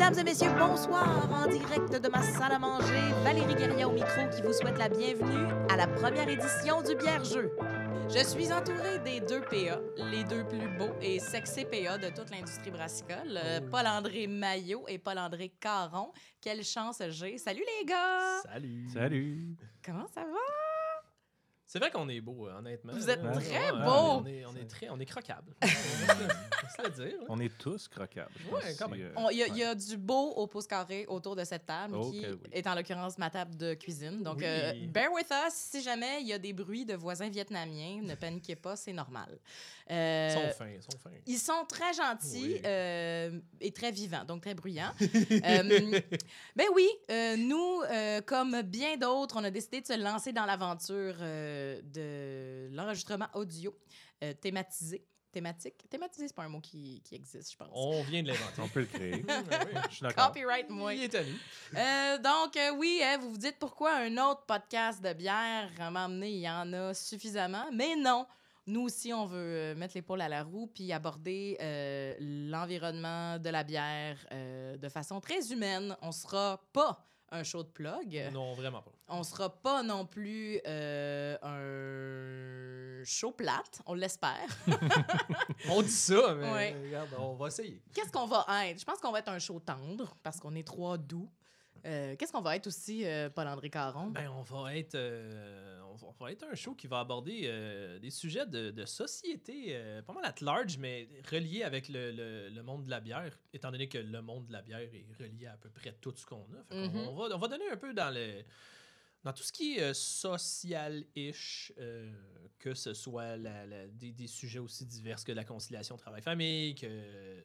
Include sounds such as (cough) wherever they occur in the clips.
Mesdames et messieurs, bonsoir. En direct de ma salle à manger, Valérie Guerrier au micro qui vous souhaite la bienvenue à la première édition du Bière-Jeu. Je suis entourée des deux PA, les deux plus beaux et sexy PA de toute l'industrie brassicole, euh, Paul-André Maillot et Paul-André Caron. Quelle chance j'ai. Salut les gars! Salut. Salut. Comment ça va? C'est vrai qu'on est beau, euh, honnêtement. Vous êtes très ouais, beau. On est, on est très, on est croquable. (laughs) on dire. On est tous croquables. Ouais, quand même. euh, Il y, a- y du beau au pouce carré autour de cette table qui oui. est en l'occurrence ma table de cuisine. Donc, Oui. euh, bear with us si jamais il y a des bruits de voisins vietnamiens. Ne paniquez pas, c'est normal. Euh, Ils sont fins, ils sont fins. ils sont très gentils Oui. euh, et très vivants, donc très bruyants. Euh, ben oui, euh, nous, euh, comme bien d'autres, on a décidé de se lancer dans l'aventure de l'enregistrement audio euh, thématisé. Thématique? Thématisé, c'est pas un mot qui, qui existe, je pense. On vient de l'inventer. On peut le créer. (laughs) Ah oui. Je suis d'accord. Copyright, moi. Il est à. Euh, donc, euh, oui, hein, vous vous dites pourquoi un autre podcast de bière, à m'emmener, il y en a suffisamment. Mais non, nous aussi, on veut mettre l'épaule à la roue puis aborder euh, l'environnement de la bière euh, de façon très humaine. On sera pas un show de plug. Non, vraiment pas. On sera pas non plus euh, un show plate, on l'espère. (laughs) On dit ça, mais Ouais. regarde, on va essayer. Qu'est-ce qu'on va être? Je pense qu'on va être un show tendre parce qu'on est trois doux. Euh, Qu'est-ce qu'on va être aussi, euh, Paul-André Caron? Ben, on va être, euh, on va- on va être un show qui va aborder des sujets de, de société, pas mal at large, mais reliés avec le, le- le monde de la bière, étant donné que le monde de la bière est relié à, peu près tout ce qu'on a. Fait Mhm. on, va, on va donner un peu dans le dans tout ce qui est euh, social-ish, euh, que ce soit la- la- des, des sujets aussi divers que la conciliation travail-famille, que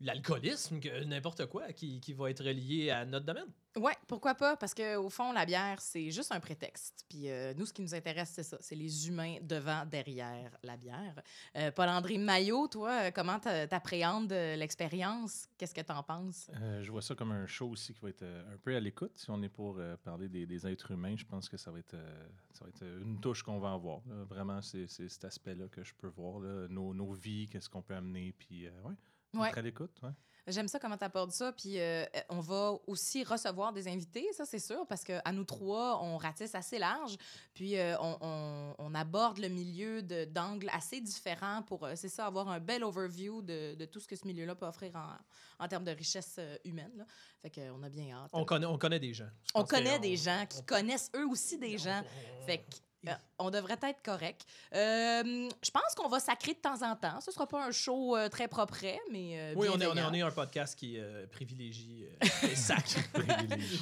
l'alcoolisme, que n'importe quoi qui, qui va être relié à notre domaine. Ouais, pourquoi pas? Parce que au fond, la bière, c'est juste un prétexte. Puis euh, nous, ce qui nous intéresse, c'est ça. C'est les humains devant, derrière la bière. Euh, Paul-André Maillot, toi, euh, comment t'a- t'appréhendes l'expérience? Qu'est-ce que t'en penses? Euh, je vois ça comme un show aussi qui va être un peu à l'écoute. Si on est pour euh, parler des, des êtres humains, je pense que ça va être, euh, ça va être une touche qu'on va avoir. là. Vraiment, c'est c'est cet aspect-là que je peux voir. là. Nos, nos vies, qu'est-ce qu'on peut amener. Puis, euh, ouais, Ouais. l'écoute. Ouais. J'aime ça comment tu abordes ça. Puis euh, on va aussi recevoir des invités, ça c'est sûr, parce qu'à nous trois, on ratisse assez large. Puis euh, on, on- on aborde le milieu d'angles assez différents pour, euh, c'est ça, avoir un bel overview de, de tout ce que ce milieu-là peut offrir en, en termes de richesse humaine. là. Fait qu'on a bien hâte. On connaît, on connaît des gens. On connaît on- des gens qui on- connaissent eux aussi des gens. Fait que, euh, on devrait être correct. Euh, je pense qu'on va sacrer de temps en temps. Ce sera pas un show euh, très propre, mais euh, Oui, on est, on, est, bienveillant. on est un podcast qui euh, privilégie euh, (laughs) les sacs.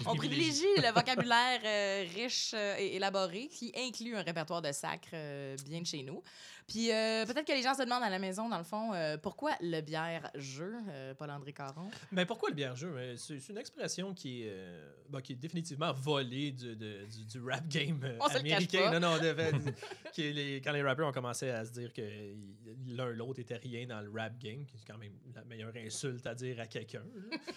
On privilégie le vocabulaire euh, riche euh, et élaboré qui inclut un répertoire de sacres euh, bien de chez nous. Puis euh, peut-être que les gens se demandent à la maison, dans le fond, euh, pourquoi le bière-jeu, euh, Paul-André Caron? Mais pourquoi le bière-jeu? Mais C'est une expression qui est, euh, bah, qui est définitivement volée du, de- du, du rap game euh, On se le cache américain. pas. Non, non, de fait, qui est les- quand les rappeurs ont commencé à se dire que l'un l'autre était rien dans le rap game, qui est quand même la meilleure insulte à dire à quelqu'un. (laughs)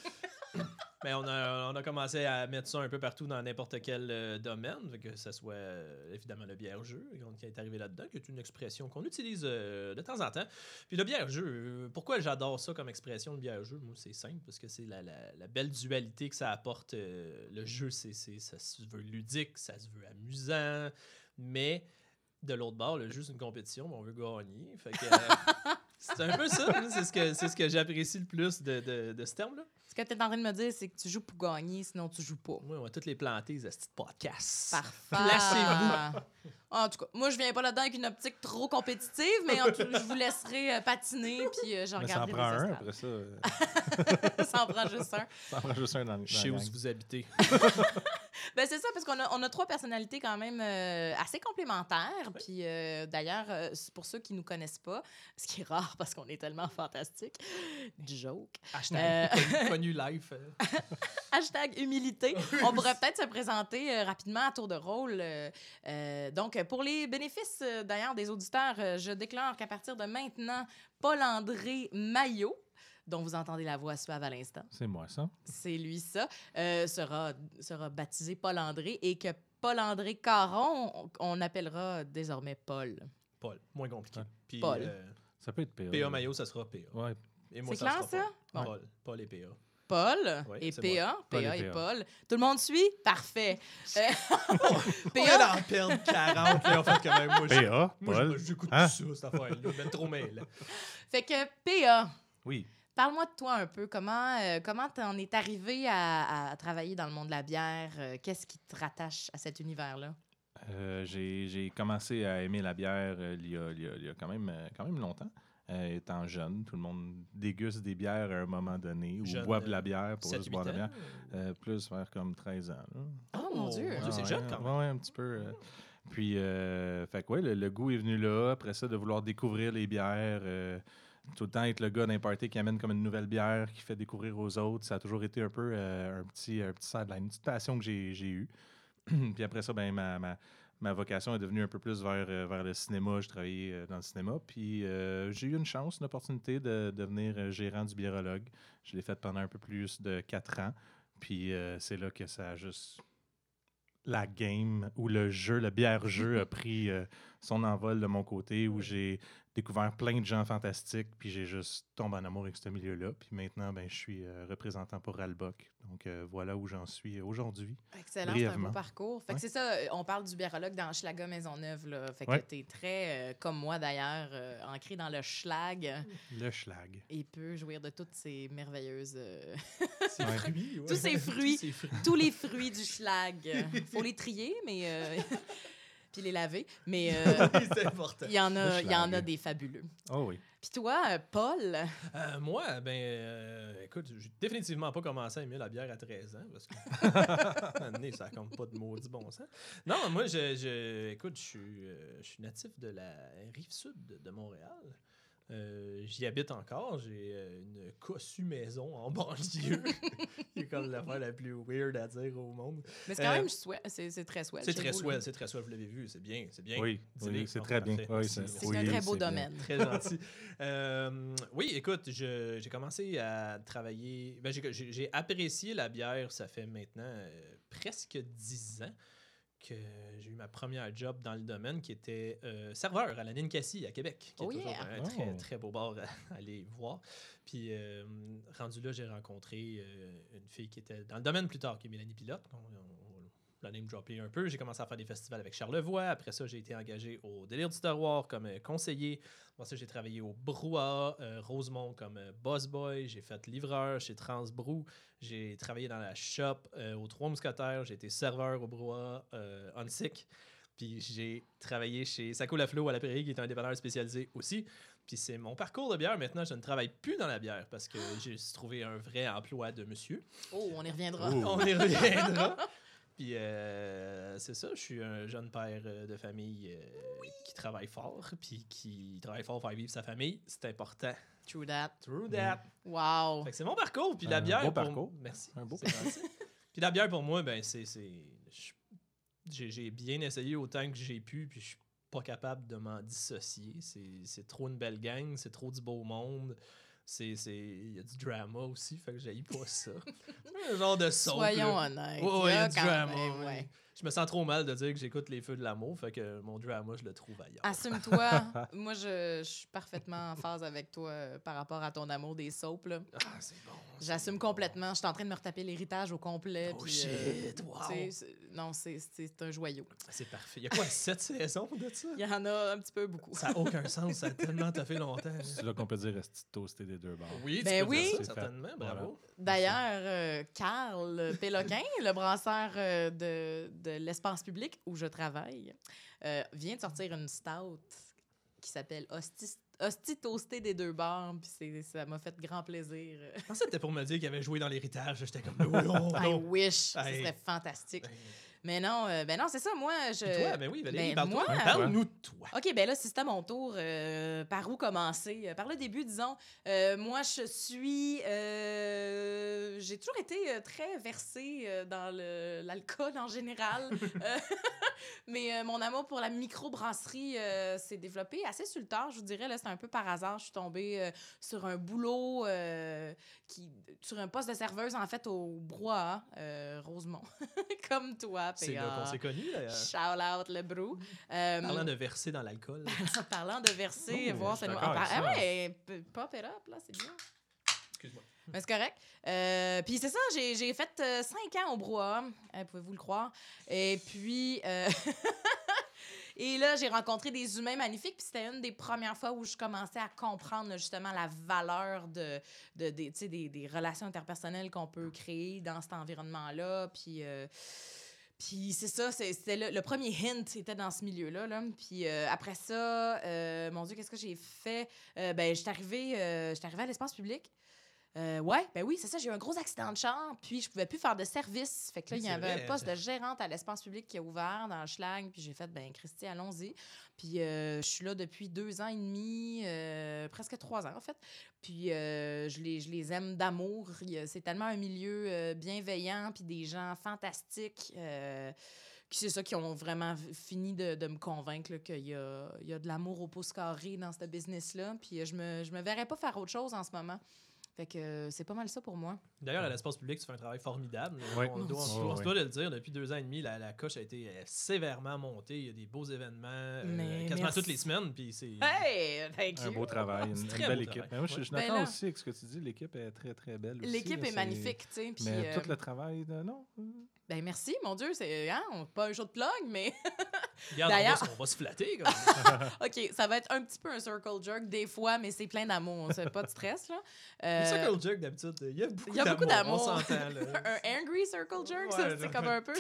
Mais on a, on a commencé à mettre ça un peu partout dans n'importe quel euh, domaine, que ce soit euh, évidemment le bière-jeu qui est arrivé là-dedans, qui est une expression qu'on utilise euh, de temps en temps. Puis le bière-jeu, pourquoi j'adore ça comme expression, le bière-jeu? Moi, c'est simple, parce que c'est la, la- la belle dualité que ça apporte. le jeu, c'est- ça se veut ludique, ça se veut amusant, mais de l'autre bord, le jeu, c'est une compétition, mais on veut gagner. Fait que, euh, (laughs) c'est un peu ça, hein, c'est ce que, c'est ce que j'apprécie le plus de, de- de ce terme-là. Ce que tu es en train de me dire, c'est que tu joues pour gagner, sinon tu joues pas. Moi, on va toutes les planter, ces petits podcasts. Parfait. Placez-vous. (laughs) En tout cas, moi, je viens pas là-dedans avec une optique trop compétitive, mais en tout, je vous laisserai euh, patiner, (laughs) puis euh, je Mais ça en regarderai prend un après ça. euh, ça en prend juste un. ça en prend juste un dans, dans Je sais où vous habitez. (laughs) Ben, c'est ça, parce qu'on a, on a trois personnalités quand même euh, assez complémentaires. Puis euh, d'ailleurs, euh, pour ceux qui nous connaissent pas, ce qui est rare parce qu'on est tellement fantastique, joke. Hashtag (laughs) connu, (laughs) euh. Hashtag humilité. On pourrait peut-être se présenter rapidement à tour de rôle. donc, pour les bénéfices d'ailleurs des auditeurs, je déclare qu'à partir de maintenant, Paul-André Maillot, dont vous entendez la voix suave à l'instant, C'est moi, ça. c'est lui ça, euh, sera, sera baptisé Paul-André et que Paul-André Caron, on, on appellera désormais Paul. Paul, moins compliqué. Ouais. Puis, Paul. euh, Ça peut être PA. PA Maillot, ça sera PA. Ouais. Et moi, C'est clair, sera ça? Paul. Bon. Paul, Paul et PA. Paul et PA. Paul PA et et PA. Paul. Tout le monde suit? Parfait. (laughs) Euh, PA, d'en perdre 40, là, en fait, quand même. Moi, je- PA, moi, Paul. je- j'écoute Hein? tout ça, cette affaire-là. Trop mêlé. fait que PA, Oui. Parle-moi de toi un peu. Comment euh, comment t'en es arrivé à, à travailler dans le monde de la bière? Euh, Qu'est-ce qui te rattache à cet univers-là? Euh, j'ai j'ai commencé à aimer la bière euh, il, y a, il y a- il y a quand même, euh, quand même longtemps. Euh, étant jeune, tout le monde déguste des bières à un moment donné ou Jeune, boit de la bière pour 7, juste 8 boire de la bière. Euh, plus vers comme 13 ans. là. Oh, mon Dieu! Dieu, c'est jeune quand même. ouais, un petit peu. euh. Puis, euh, fait que ouais, le, le goût est venu là. Après ça, de vouloir découvrir les bières. Tout le temps être le gars d'un party qui amène comme une nouvelle bière, qui fait découvrir aux autres. Ça a toujours été un peu euh, un petit, un petit sideline, une petite passion que j'ai j'ai eue. (clears throat) Puis après ça, ben, ma, ma, ma vocation est devenue un peu plus vers, euh, vers le cinéma. Je travaillais euh, dans le cinéma. Puis euh, j'ai eu une chance, une opportunité de devenir gérant du biérologue. Je l'ai fait pendant un peu plus de quatre ans. Puis euh, c'est là que ça a juste. La game ou le jeu, le bière-jeu a pris euh, son envol de mon côté où j'ai découvert plein de gens fantastiques. Puis j'ai juste tombé en amour avec ce milieu-là. Puis maintenant, ben, je suis euh, représentant pour Ralbock. Donc euh, voilà où j'en suis aujourd'hui. Excellent, c'est un beau parcours. Fait que c'est ça, euh, on parle du biérologue dans Schlager Maisonneuve. Là. Fait que Ouais. t'es très, euh, comme moi d'ailleurs, euh, ancré dans le schlag Le schlag. et peut jouir de toutes ces merveilleuses... euh, (laughs) Ces fruits, ouais. Tous ces (laughs) fruits. Tous ces fruits. tous les fruits du schlag. (laughs) faut les trier, mais... puis les laver. Mais (laughs) euh, Oui, c'est important. il y, en a- il y en a des fabuleux. Oh oui. Puis toi, euh, Paul, Euh, moi, ben, euh, écoute, j'ai définitivement pas commencé à aimer la bière à 13 ans parce que (laughs) ça compte pas de maudit bon sens. Non, moi, je, je- écoute, je suis, euh, je suis natif de la rive sud de, de Montréal. Euh, J'y habite encore. J'ai euh, une cossue maison en (laughs) banlieue. (laughs) C'est comme l'affaire la plus weird à dire au monde. mais c'est quand Euh, même swell, c'est c'est très swell. C'est très swell, c'est très swell, vous l'avez vu, c'est bien, c'est bien. Oui, c'est Bon, très bien. Oui, c'est oui, un très beau bien. domaine. Très (laughs) gentil. Euh, oui, écoute, je- j'ai commencé à travailler. ben, j'ai- j'ai j'ai apprécié la bière, ça fait maintenant euh, presque dix ans que j'ai eu ma première job dans le domaine qui était euh, serveur à la Ninkasi à Québec, qui Oh est toujours yeah! un très, Oh. très beau bar à aller voir. Puis, euh, rendu là, j'ai rencontré euh, une fille qui était dans le domaine plus tard, qui est Mélanie Pilote. L'a name droppé un peu. J'ai commencé à faire des festivals avec Charlevoix. Après ça, j'ai été engagé au Délire du Terroir comme euh, conseiller. Ça, j'ai travaillé au Brouhaha, euh, Rosemont comme euh, boss boy. J'ai fait livreur chez Transbrou. J'ai travaillé dans la shop euh, aux Trois Mousquetaires. J'ai été serveur au Brouhaha euh, on sick. Puis j'ai travaillé chez Saco Laflo à la Prairie, qui est un dépanneur spécialisé aussi. Puis c'est mon parcours de bière. Maintenant, je ne travaille plus dans la bière parce que j'ai trouvé un vrai emploi de monsieur. Oh, on y reviendra. Oh. On y reviendra. (laughs) Puis euh, c'est ça, je suis un jeune père euh, de famille euh, qui travaille fort, puis qui travaille fort pour faire vivre sa famille. C'est important. True that. True that. Wow. Fait que c'est mon parcours. Puis la Un bière. beau pour- parcours. Merci. Un beau. Puis la bière pour moi, ben c'est. J'ai j'ai bien essayé autant que j'ai pu, puis je suis pas capable de m'en dissocier. C'est c'est trop une belle gang, c'est trop du beau monde. C'est. c'est- Il y a du drama aussi, fait que j'aille pas ça. (laughs) un genre de soap, Soyons là. honnêtes. Ouais, il y a du drama. même, ouais. Je me sens trop mal de dire que j'écoute les feux de l'amour, fait que mon drama, je le trouve ailleurs. Assume-toi. (laughs) Moi, je, je suis parfaitement en phase avec toi euh, par rapport à ton amour des soaps. là. Ah, c'est bon. J'assume bon. complètement. Je suis en train de me retaper l'héritage au complet. Oh, puis, euh, shit, wow. non, c'est- c'est un joyau. C'est parfait. Il y a quoi, sept saisons de ça? Il y en a un petit peu beaucoup. Ça n'a aucun sens, ça a tellement fait longtemps. C'est là qu'on peut dire toasté des deux bords? Oui, tu Ben peux dire oui. ça, certainement, bravo. D'ailleurs, euh, Carl Péloquin, le brasseur euh, de, de l'espace public où je travaille, euh, vient de sortir une stout qui s'appelle Hostie, Hostie toasté des deux bars. Puis c'est- ça m'a fait grand plaisir. Je pensais que c'était pour me dire qu'il avait joué dans l'héritage. J'étais comme, (laughs) oui, non, I non. wish, ce Hey. serait fantastique. Mais non, euh, ben non, c'est ça. Moi, je. Puis toi, ben oui, Valérie, ben parle-toi. moi- Parle-nous de toi. OK, ben là, si c'était à mon tour, euh, par où commencer? Euh, Par le début, disons. Euh, moi, je suis... J'ai toujours été très versée dans le- l'alcool en général. (laughs) (laughs) Mais mon amour pour la microbrasserie s'est développé assez sur le tard, je vous dirais. Là, c'est un peu par hasard. Je suis tombée sur un boulot, qui, sur un poste de serveuse, en fait, au euh, Rosemont. (laughs) Comme toi, C'est là qu'on s'est connus, d'ailleurs. Shout out le brou. Euh, Parlant de verser dans l'alcool. en (laughs) parlant de verser, Oh, voir suis ça nous- Ah ouais, pop it up, là, c'est bien. Excuse-moi. Mais c'est correct. Euh, puis c'est ça, j'ai j'ai fait euh, cinq ans au brouhaha, euh, pouvez-vous le croire. Et puis... euh, (laughs) Et là, j'ai rencontré des humains magnifiques, puis c'était une des premières fois où je commençais à comprendre justement la valeur de, de, des, tu sais, des, des relations interpersonnelles qu'on peut créer dans cet environnement-là. Puis, euh, puis c'est ça, c'était le, le premier hint était dans ce milieu-là. Là. Puis euh, après ça, euh, mon Dieu, qu'est-ce que j'ai fait? Euh, ben, j'étais arrivée, euh, à l'espace public. Euh, ouais, ben oui, c'est ça. J'ai eu un gros accident de char, puis je pouvais plus faire de service. Fait que là, Oui, il y avait vrai, un poste de gérante à l'espace public qui a ouvert dans le Schlag, puis j'ai fait, ben Christy, allons-y. Puis euh, je suis là depuis deux ans et demi, euh, presque trois ans en fait. Puis je, les, je les aime d'amour. C'est tellement un milieu bienveillant, puis des gens fantastiques. c'est ça qui ont vraiment fini de, de me convaincre qu'il y y a de l'amour au pouce carré dans ce business-là. Puis je me, je me verrais pas faire autre chose en ce moment. Fait que euh, c'est pas mal ça pour moi. D'ailleurs, à l'espace public, tu fais un travail formidable. Ouais. On, doit, on- doit le dire, depuis deux ans et demi, la, la coche a été euh, sévèrement montée. Il y a des beaux événements euh, quasiment merci. toutes les semaines. Puis c'est. Hey, thank Un you. beau travail, une, C'est une très belle équipe. travail. Mais moi, je, suis Ben d'accord aussi avec ce que tu dis. L'équipe est très, très belle. aussi, L'équipe est magnifique, puis, Mais euh, tout le travail, de, non. Ben merci, mon Dieu, c'est hein, pas un show de plug, mais (laughs) Regarde, on va, D'ailleurs- on va se flatter. comme. (laughs) OK, ça va être un petit peu un circle jerk des fois, mais c'est plein d'amour, c'est pas de stress là. Le Euh, circle jerk, d'habitude, il y a beaucoup il y a beaucoup d'amour. On s'entend. là. (laughs) un angry circle jerk, Ouais, c'est comme un peu.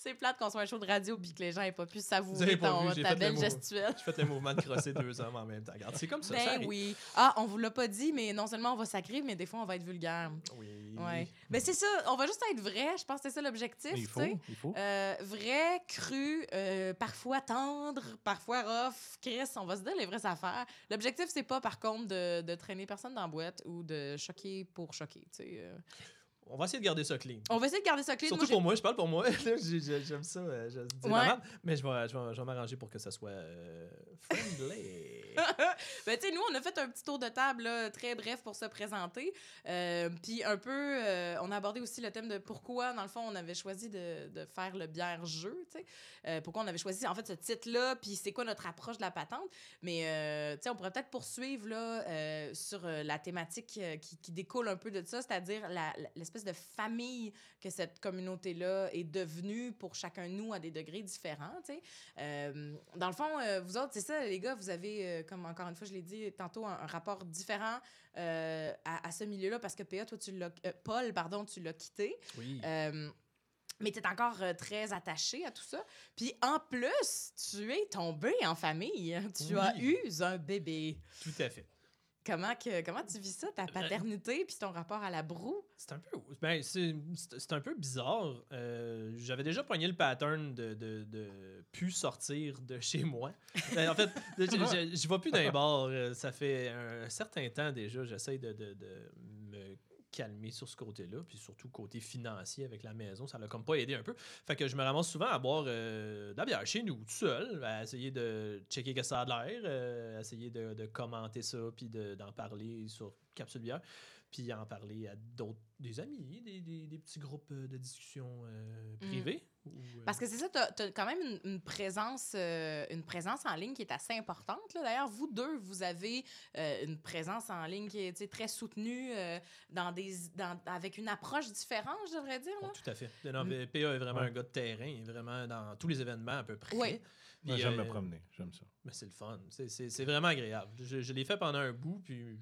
C'est plate qu'on soit un show de radio puis que les gens aient pas pu savourer ton- ta belle gestuelle. J'ai fait le mouvement de crosser deux hommes en même temps. Regarde, c'est comme ça. ça Ben arrive. oui. Ah, on vous l'a pas dit, mais non seulement on va sacrer, mais des fois on va être vulgaire. Oui. Ouais. Ben c'est ça, on va juste être vrai. Je pense que c'est ça l'objectif. Il faut, il faut. Euh, vrai, cru, euh, parfois tendre, parfois rough. Chris, on va se dire les vraies affaires. L'objectif, c'est pas, par contre, de, de traîner personne dans la boîte ou de choquer pour choquer. tu sais, euh. On va essayer de garder ça clean. On va essayer de garder ça clean. Surtout Moi, pour moi, je parle pour moi. (laughs) J'aime ça. euh, Je dis Ouais. mais je vais, je vais, m'arranger pour que ça soit euh, friendly. (laughs) Ben, tu sais, nous, on a fait un petit tour de table là, très bref pour se présenter. Euh, Puis un peu, euh, on a abordé aussi le thème de pourquoi, dans le fond, on avait choisi de, de faire le bière-jeu. pourquoi on avait choisi, en fait, ce titre-là, puis c'est quoi notre approche de la patente. Mais, tu sais, on pourrait peut-être poursuivre là, sur la thématique qui, qui découle un peu de ça, c'est-à-dire la- de famille que cette communauté-là est devenue pour chacun de nous à des degrés différents. Euh, dans le fond, euh, vous autres, c'est ça, les gars, vous avez, euh, comme encore une fois, je l'ai dit tantôt, un, un rapport différent euh, à, à ce milieu-là parce que PA, toi, tu l'as. Paul, pardon, tu l'as quitté. Oui. Mais tu es encore euh, très attaché à tout ça. Puis en plus, tu es tombé en famille. Tu as eu un bébé. Tout à fait. Comment, que, comment tu vis ça, ta paternité, puis ton rapport à la broue? C'est un peu, ben, c'est, un peu bizarre. Euh, j'avais déjà pogné le pattern de, de, de plus sortir de (laughs) chez moi. Ben, en fait, je, je vais plus les bars. euh, Ça fait un certain temps déjà. J'essaie de, de, de me calmer sur ce côté-là, puis surtout côté financier avec la maison, ça l'a comme pas aidé un peu. Fait que je me ramasse souvent à boire euh, de la bière chez nous, tout seul, à essayer de checker que ça a l'air, euh, essayer de, de commenter ça, puis de- d'en parler sur Capsule Bière puis en parler à d'autres, des amis, des, des, des petits groupes de discussion euh, privés. Ou, euh, Parce que c'est ça, tu as, quand même une, une présence, euh, une présence en ligne qui est assez importante. là. D'ailleurs, vous deux, vous avez euh, une présence en ligne qui est très soutenue euh, dans des, dans, avec une approche différente, je devrais dire. oh, tout à fait. Non, Mm. PA est vraiment Ouais. un gars de terrain, il est vraiment dans tous les événements à peu près. Oui. J'aime euh, me promener, j'aime ça. Mais c'est le fun. C'est- C'est c'est vraiment agréable. Je, je l'ai fait pendant un bout, puis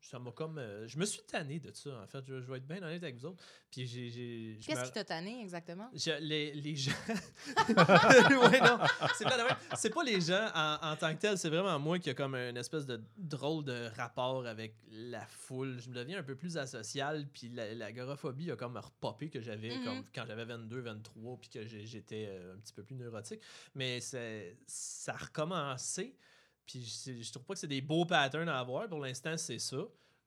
ça m'a comme. euh, je me suis tanné de ça, en fait. Je, je vais être bien honnête avec vous autres. Puis j'ai. Qu'est-ce qui t'a tanné exactement? Je- les, les gens. (laughs) ouais, non. C'est pas, la c'est pas les gens en, en tant que tel, c'est vraiment moi qui a comme une espèce de drôle de rapport avec la foule. Je me deviens un peu plus asocial, puis la- l'agoraphobie a comme repopé que j'avais Mhm. comme quand j'avais 22, 23, puis que j'étais euh, un petit peu plus neurotique. Mais ça a recommencé, puis je, je trouve pas que c'est des beaux patterns à avoir. Pour l'instant, c'est ça.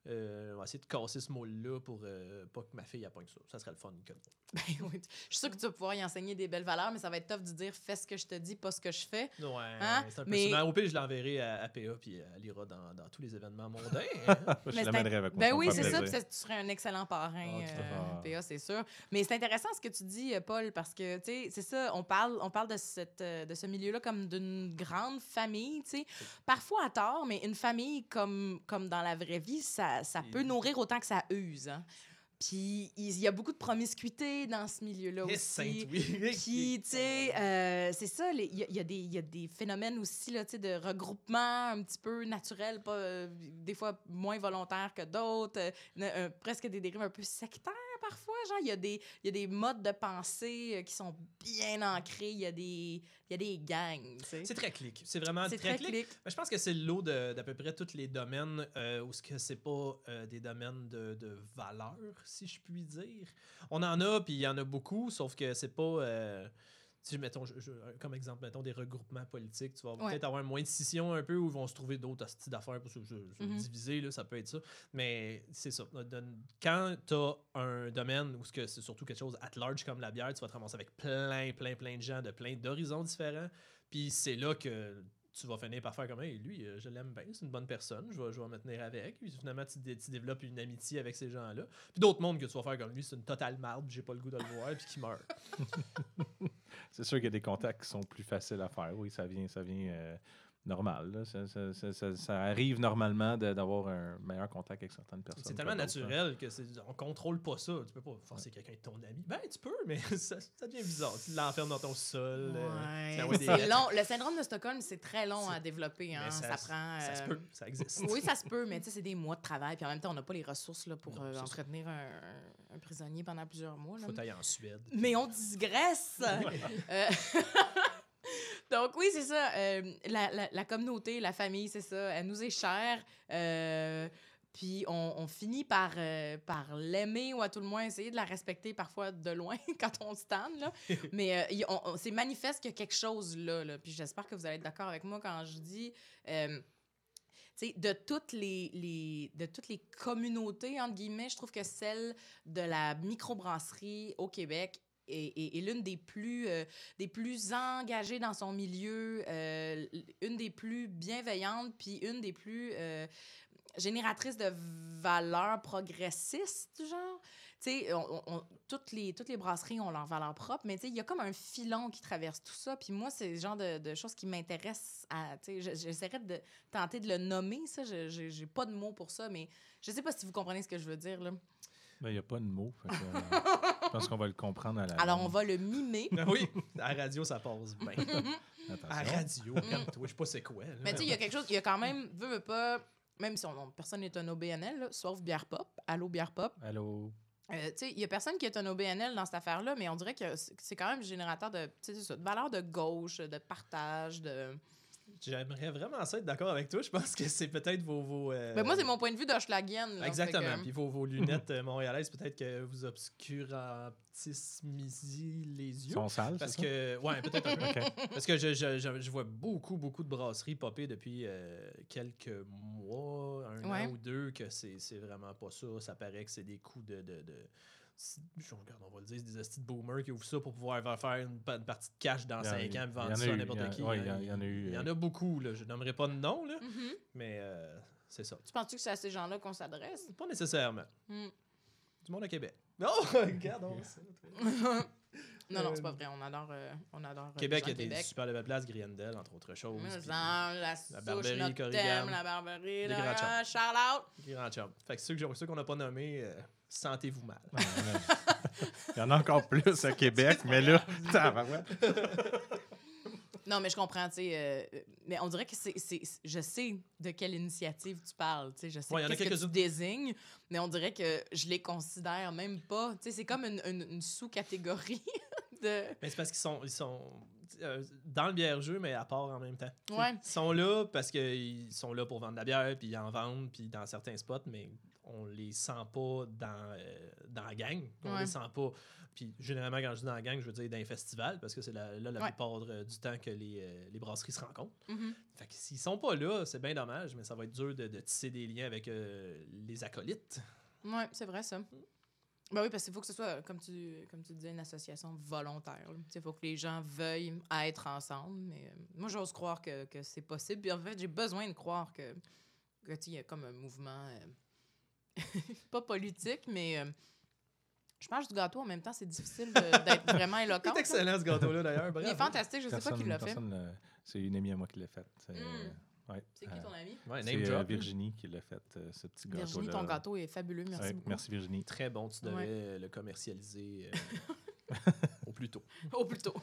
Euh, on va essayer de casser ce moule-là pour euh, pas que ma fille appogne ça. Ça serait le fun, Nicole. (laughs) Ben oui, je suis sûre que tu vas pouvoir y enseigner des belles valeurs, mais ça va être tough de dire fais ce que je te dis, pas ce que je fais. Ouais, Hein? c'est un peu Mais-. Mais au pire, je l'enverrai à, à PA, puis elle ira dans, dans tous les événements mondains. hein. (laughs) Je l'amènerai avec moi. Ben oui, c'est ça, plaisir. puis ça, tu serais un excellent parrain, tout à fait. euh, PA, c'est sûr. Mais c'est intéressant ce que tu dis, euh, Paul, parce que, tu sais, c'est ça, on parle, on parle de, cette, de ce milieu-là comme d'une grande famille, tu sais. Parfois à tort, mais une famille comme, comme dans la vraie vie, ça, ça, ça peut nourrir autant que ça use. Hein. Puis il y a beaucoup de promiscuité dans ce milieu-là aussi. sainte, oui. Puis, tu sais, euh, c'est ça, il y, a- y des- il y a des phénomènes aussi là, de regroupement un petit peu naturel, pas, euh, des fois moins volontaires que d'autres, euh, presque des dérives un peu sectaires parfois. Genre, il y, a des- il y a des modes de pensée euh, qui sont bien ancrés, il y, a des- il y a des gangs, tu sais. C'est très clic. C'est vraiment très, très clic. clic. Mais je pense que c'est le lot de- d'à peu près tous les domaines euh, où ce que c'est pas euh, des domaines de, de valeur, si je puis dire. On en a, puis il y en a beaucoup, sauf que c'est pas. euh, sais, mettons, je- je- comme exemple, mettons des regroupements politiques, tu vas Ouais. peut-être avoir moins de scission un peu où ils vont se trouver d'autres hosties d'affaires pour se, se- se Mhm. diviser, là, ça peut être ça. Mais c'est ça. Quand tu as un domaine où ce que c'est surtout quelque chose at large comme la bière, tu vas te ramasser avec plein, plein, plein de gens de plein d'horizons différents. Puis c'est là que tu vas finir par faire comme lui, euh, je l'aime bien, c'est une bonne personne, je vais, je vais me tenir avec. Puis finalement, tu développes une amitié avec ces gens-là. Puis d'autres mondes que tu vas faire comme lui, c'est une totale marde, j'ai pas le goût de le voir, puis qui meurt. (laughs) C'est sûr qu'il y a des contacts qui sont plus faciles à faire. Oui, ça vient, ça vient euh, normal. là. Ça, ça- ça- ça- ça arrive normalement de- d'avoir un meilleur contact avec certaines personnes. C'est tellement hein. naturel que c'est, on contrôle pas ça. Tu peux pas forcer quelqu'un de ton ami. Ben, tu peux, mais (laughs) ça, ça devient bizarre. Tu l'enfermes dans ton sol. euh, Ouais. C'est long. Le syndrome de Stockholm, c'est très long à développer. Hein. Ça, prend. Ça se euh, peut, ça existe. Oui, ça se (laughs) peut, mais tu sais, c'est des mois de travail. Puis en même temps, on n'a pas les ressources là, pour Non, euh, entretenir un, un prisonnier pendant plusieurs mois. là. Faut aller en Suède. Mais on digresse. (laughs) Donc oui, c'est ça. euh, la, la- la communauté, la famille, c'est ça. Elle nous est chère. euh, puis on, on finit par, euh, par l'aimer ou à tout le moins essayer de la respecter parfois de loin (laughs) quand on se tanne. Là. (laughs) Mais euh, il- on- on- c'est manifeste qu'il y a quelque chose là. là. Puis j'espère que vous allez être d'accord avec moi quand je dis... euh, de toutes les, les- de toutes les communautés, entre guillemets, je trouve que celle de la microbrasserie au Québec est, est- est l'une des plus, euh, des plus engagées dans son milieu, euh, une des plus bienveillantes, puis une des plus euh, génératrices de valeurs progressistes, genre. Tu sais, toutes, les, toutes les brasseries ont leurs valeurs propres, mais tu sais, il y a comme un filon qui traverse tout ça. Puis moi, c'est le genre de, de choses qui m'intéressent à... Tu sais, je- j'essaierais de tenter de le nommer, ça. J'ai pas de mots pour ça, mais je sais pas si vous comprenez ce que je veux dire, là. Ben, Il n'y a pas de mots. fait que, euh, (laughs) pense qu'on va le comprendre à la Alors, on va le mimer. (laughs) Oui, à la radio, ça passe bien. (laughs) À radio, je sais pas c'est quoi. là. Mais tu sais, il y a quelque chose, il y a quand même, veut, veut pas, même si on, on- personne n'est un OBNL, là, sauf Bière Pop, Allô Bière Pop, Allô? euh, tu sais, il y a personne qui est un OBNL dans cette affaire-là, mais on dirait que c'est quand même générateur de, tu sais, c'est ça, de valeurs de gauche, de partage, de... J'aimerais vraiment ça être d'accord avec toi. Je pense que c'est peut-être vos. vos euh, Ben, moi, c'est mon point de vue d'Hochelagienne. là, Exactement. que- Puis vos, vos lunettes euh, montréalaises, peut-être que vous obscurantissez les Ils yeux. sont sales, Parce ça? que, ouais, peut-être un peu. (laughs) Parce que je, je, je, je vois beaucoup, beaucoup de brasseries popper depuis euh, quelques mois, un Ouais. an ou deux, que c'est c'est vraiment pas ça. Ça paraît que c'est des coups de. de, de je regarde, on va le dire, c'est des hosties de boomers qui ouvrent ça pour pouvoir faire une, pa- une partie de cash dans Il y en a 5 eu- ans et vendre ça à il y n'importe en- qui. ouais, il y en- il y en a eu, Il y en euh, a beaucoup, là. je nommerai pas de nom, là, Mhm. mais euh, c'est ça. Tu penses-tu que c'est à ces gens-là qu'on s'adresse? Pas nécessairement. Hmm. Du monde à Québec. Non, (laughs) regardons (laughs) ça. non, non, Euh, c'est pas vrai. On adore, euh, on adore euh, Québec, il y a de des super belles places, Griendel, entre autres choses. Mais puis- genre, la souche, Barberie, Corrigan, la barberie, les là, grands shout out. Grand. Fait que ceux, que- ceux qu'on n'a pas nommés, euh, sentez-vous mal. Il y en a- encore plus à (laughs) Québec, mais là. (laughs) (laughs) Non, mais je comprends, tu sais. euh, mais on dirait que c'est, je sais de quelle initiative tu parles, tu sais. Je sais Ouais, y en a qu'est-ce que tu désignes, mais on dirait que je les considère même pas. Tu sais, c'est comme une, une- une sous-catégorie de. Mais c'est parce qu'ils sont, ils sont euh, dans le bière-jeu, mais à part en même temps. Ouais. Ils sont là parce qu'ils sont là pour vendre de la bière, puis ils en vendent, puis dans certains spots, mais on les sent pas dans, euh, dans la gang. On Ouais. les sent pas. Puis généralement, quand je dis dans la gang, je veux dire dans les festivals, parce que c'est la- là la Ouais. plupart euh, du temps que les, euh, les brasseries se rencontrent. Mhm. Fait que s'ils sont pas là, c'est bien dommage, mais ça va être dur de, de tisser des liens avec les acolytes. Ouais, c'est vrai, ça. Ben oui, parce qu'il faut que ce soit, comme tu, comme tu disais, une association volontaire. Il faut que les gens veuillent être ensemble. Mais euh, moi, j'ose croire que, que c'est possible. Puis en fait, j'ai besoin de croire que, que il y a comme un mouvement, euh, (laughs) pas politique, mais euh, je mange du gâteau en même temps. C'est difficile d'être vraiment éloquent. (laughs) C'est excellent ce gâteau-là d'ailleurs. Il est fantastique. Je sais pas qui l'a fait. C'est une amie à moi qui l'a fait. C'est, Mm. euh, Ouais. C'est qui Euh, ton ami? Ouais, c'est euh. Virginie qui l'a fait, euh, ce petit gâteau. Virginie, ton gâteau est fabuleux. Merci beaucoup. Merci Virginie. Très bon, tu devrais Ouais. euh, le commercialiser euh, (laughs) au plus tôt. Au plus tôt.